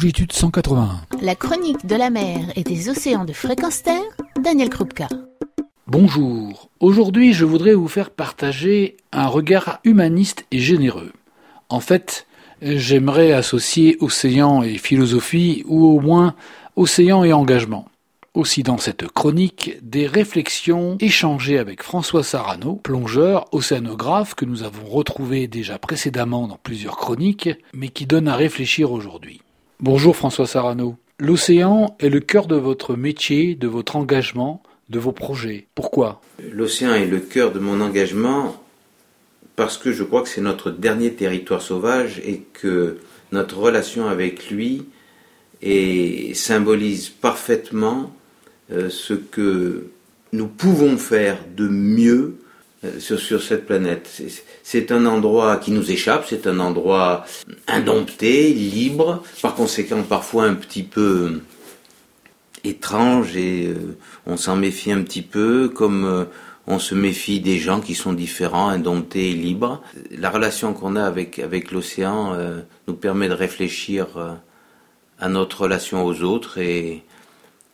longitude 181. La chronique de la mer et des océans de fréquence terre, Daniel Krupka. Bonjour, aujourd'hui je voudrais vous faire partager un regard humaniste et généreux. En fait, j'aimerais associer océan et philosophie, ou au moins océan et engagement aussi dans cette chronique des réflexions échangées avec François Sarano, plongeur, océanographe que nous avons retrouvé déjà précédemment dans plusieurs chroniques, mais qui donne à réfléchir aujourd'hui. Bonjour François Sarano. L'océan est le cœur de votre métier, de votre engagement, de vos projets. Pourquoi? L'océan est le cœur de mon engagement parce que je crois que c'est notre dernier territoire sauvage et que notre relation avec lui et symbolise parfaitement euh, ce que nous pouvons faire de mieux euh, sur, cette planète. C'est un endroit qui nous échappe, c'est un endroit indompté, libre, par conséquent parfois un petit peu étrange et euh, on s'en méfie un petit peu comme on se méfie des gens qui sont différents, indomptés et libres. La relation qu'on a avec, avec l'océan nous permet de réfléchir à notre relation aux autres et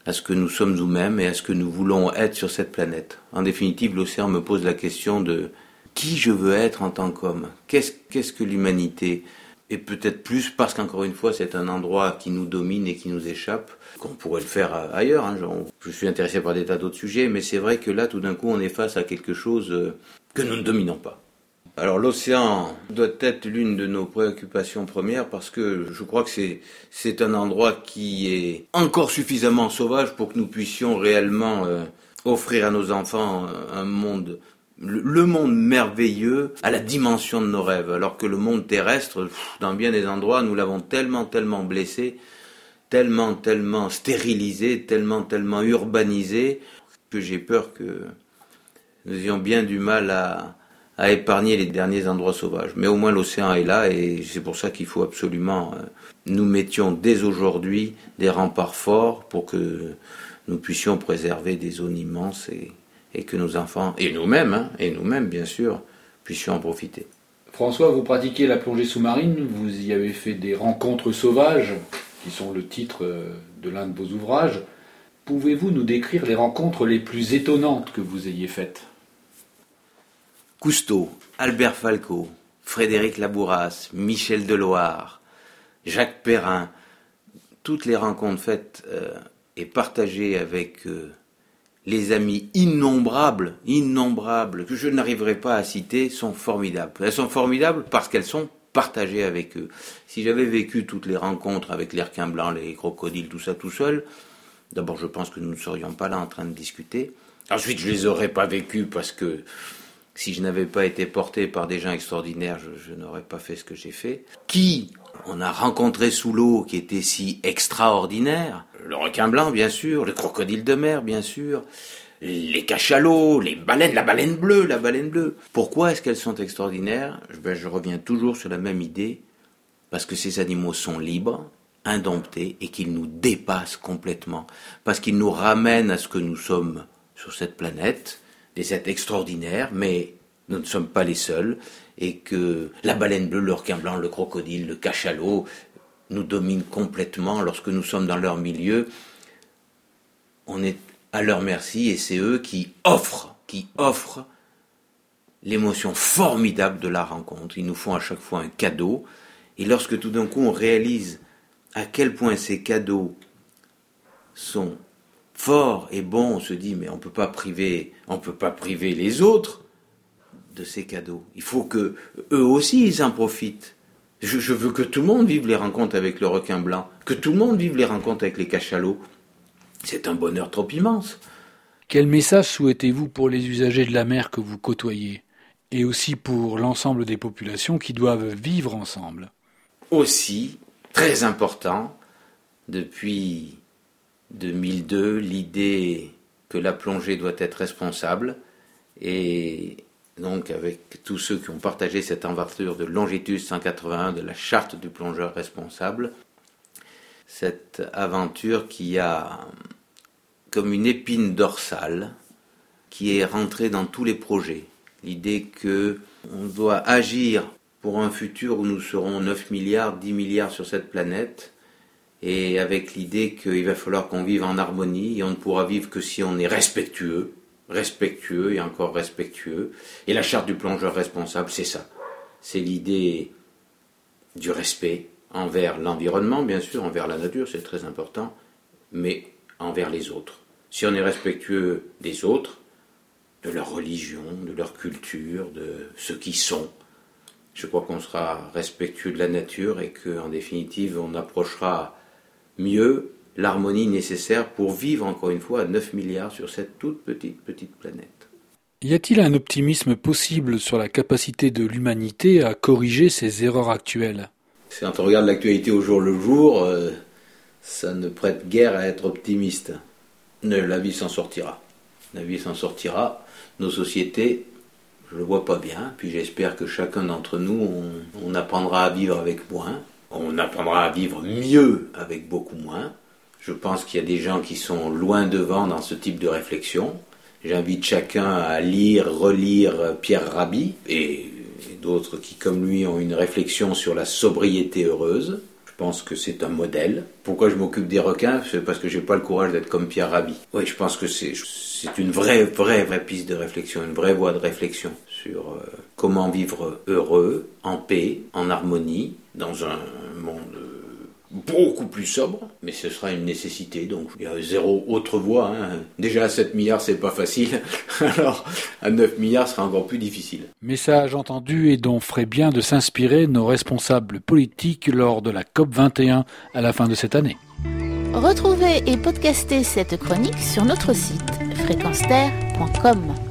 à ce que nous sommes nous-mêmes et à ce que nous voulons être sur cette planète. En définitive, l'océan me pose la question de qui je veux être en tant qu'homme. Qu'est-ce que l'humanité Et peut-être plus parce qu'encore une fois, c'est un endroit qui nous domine et qui nous échappe, qu'on pourrait le faire ailleurs. Hein. Je suis intéressé par des tas d'autres sujets, mais c'est vrai que là, tout d'un coup, on est face à quelque chose euh, que nous ne dominons pas. Alors l'océan doit être l'une de nos préoccupations premières parce que je crois que c'est, c'est un endroit qui est encore suffisamment sauvage pour que nous puissions réellement euh, offrir à nos enfants un monde le monde merveilleux à la dimension de nos rêves, alors que le monde terrestre, dans bien des endroits, nous l'avons tellement, tellement blessé, tellement, tellement stérilisé, tellement, tellement urbanisé, que j'ai peur que nous ayons bien du mal à, à épargner les derniers endroits sauvages. Mais au moins l'océan est là et c'est pour ça qu'il faut absolument euh, nous mettions dès aujourd'hui des remparts forts pour que nous puissions préserver des zones immenses et, que nos enfants, et nous-mêmes, hein, et nous-mêmes bien sûr, puissions en profiter. François, vous pratiquez la plongée sous-marine, vous y avez fait des rencontres sauvages, qui sont le titre euh, de l'un de vos ouvrages. Pouvez-vous nous décrire les rencontres les plus étonnantes que vous ayez faites? Cousteau, Albert Falco, Frédéric Labouras, Michel Deloire, Jacques Perrin, toutes les rencontres faites euh, et partagées avec euh, les amis innombrables, innombrables, que je n'arriverai pas à citer, sont formidables. Elles sont formidables parce qu'elles sont partagées avec eux. Si j'avais vécu toutes les rencontres avec les requins blancs, les crocodiles, tout ça tout seul, d'abord je pense que nous ne serions pas là en train de discuter. Ensuite, je les aurais pas vécues parce que si je n'avais pas été porté par des gens extraordinaires, je, n'aurais pas fait ce que j'ai fait. Qui on a rencontré sous l'eau qui était si extraordinaire? Le requin blanc, bien sûr, le crocodile de mer, bien sûr, les cachalots, les baleines, la baleine bleue, la baleine bleue. Pourquoi est-ce qu'elles sont extraordinaires? Ben, Je reviens toujours sur la même idée, parce que ces animaux sont libres, indomptés, et qu'ils nous dépassent complètement, parce qu'ils nous ramènent à ce que nous sommes sur cette planète, des êtres extraordinaires, mais nous ne sommes pas les seuls, et que la baleine bleue, le requin blanc, le crocodile, le cachalot nous dominent complètement lorsque nous sommes dans leur milieu. On est à leur merci et c'est eux qui offrent, qui offrent l'émotion formidable de la rencontre. Ils nous font à chaque fois un cadeau. Et lorsque tout d'un coup on réalise à quel point ces cadeaux sont fort et bon, on se dit mais on peut pas priver, on peut pas priver les autres de ces cadeaux. Il faut que eux aussi ils en profitent. Je, je, veux que tout le monde vive les rencontres avec le requin blanc, que tout le monde vive les rencontres avec les cachalots. C'est un bonheur trop immense. Quel message souhaitez-vous pour les usagers de la mer que vous côtoyez? Et aussi pour l'ensemble des populations qui doivent vivre ensemble? Aussi, très important, depuis 2002 l'idée que la plongée doit être responsable et donc avec tous ceux qui ont partagé cette aventure de longitude 181 de la charte du plongeur responsable, cette aventure qui a comme une épine dorsale qui est rentrée dans tous les projets. L'idée que on doit agir pour un futur où nous serons 9 milliards, 10 milliards sur cette planète et avec l'idée qu'il va falloir qu'on vive en harmonie et on ne pourra vivre que si on est respectueux, respectueux et encore respectueux. Et la charte du plongeur responsable, c'est ça. C'est l'idée du respect envers l'environnement, bien sûr, envers la nature, c'est très important, mais envers les autres. Si on est respectueux des autres, de leur religion, de leur culture, de ce qu'ils sont, je crois qu'on sera respectueux de la nature et qu'en définitive, on approchera mieux l'harmonie nécessaire pour vivre encore une fois à 9 milliards sur cette toute petite, petite planète. Y a-t-il un optimisme possible sur la capacité de l'humanité à corriger ses erreurs actuelles? Quand on regarde l'actualité au jour le jour, euh, ça ne prête guère à être optimiste. La vie s'en sortira. La vie s'en sortira. Nos sociétés, je ne le vois pas bien. Puis j'espère que chacun d'entre nous, on apprendra à vivre avec moins. On apprendra à vivre mieux avec beaucoup moins. Je pense qu'il y a des gens qui sont loin devant dans ce type de réflexion. J'invite chacun à lire, relire Pierre Rabhi et, d'autres qui, comme lui, ont une réflexion sur la sobriété heureuse. Pense que c'est un modèle. Pourquoi je m'occupe des requins? C'est parce que j'ai pas le courage d'être comme Pierre Rabhi. Oui, je pense que c'est une vraie, vraie, vraie piste de réflexion, une vraie voie de réflexion sur euh, comment vivre heureux, en paix, en harmonie, dans un monde beaucoup plus sobre, mais ce sera une nécessité, donc il y a zéro autre voie. Hein. Déjà à 7 milliards, c'est pas facile, alors à 9 milliards, ce sera encore plus difficile. Message entendu et dont ferait bien de s'inspirer nos responsables politiques lors de la COP 21 à la fin de cette année. Retrouvez et podcastez cette chronique sur notre site fréquenceterre.com.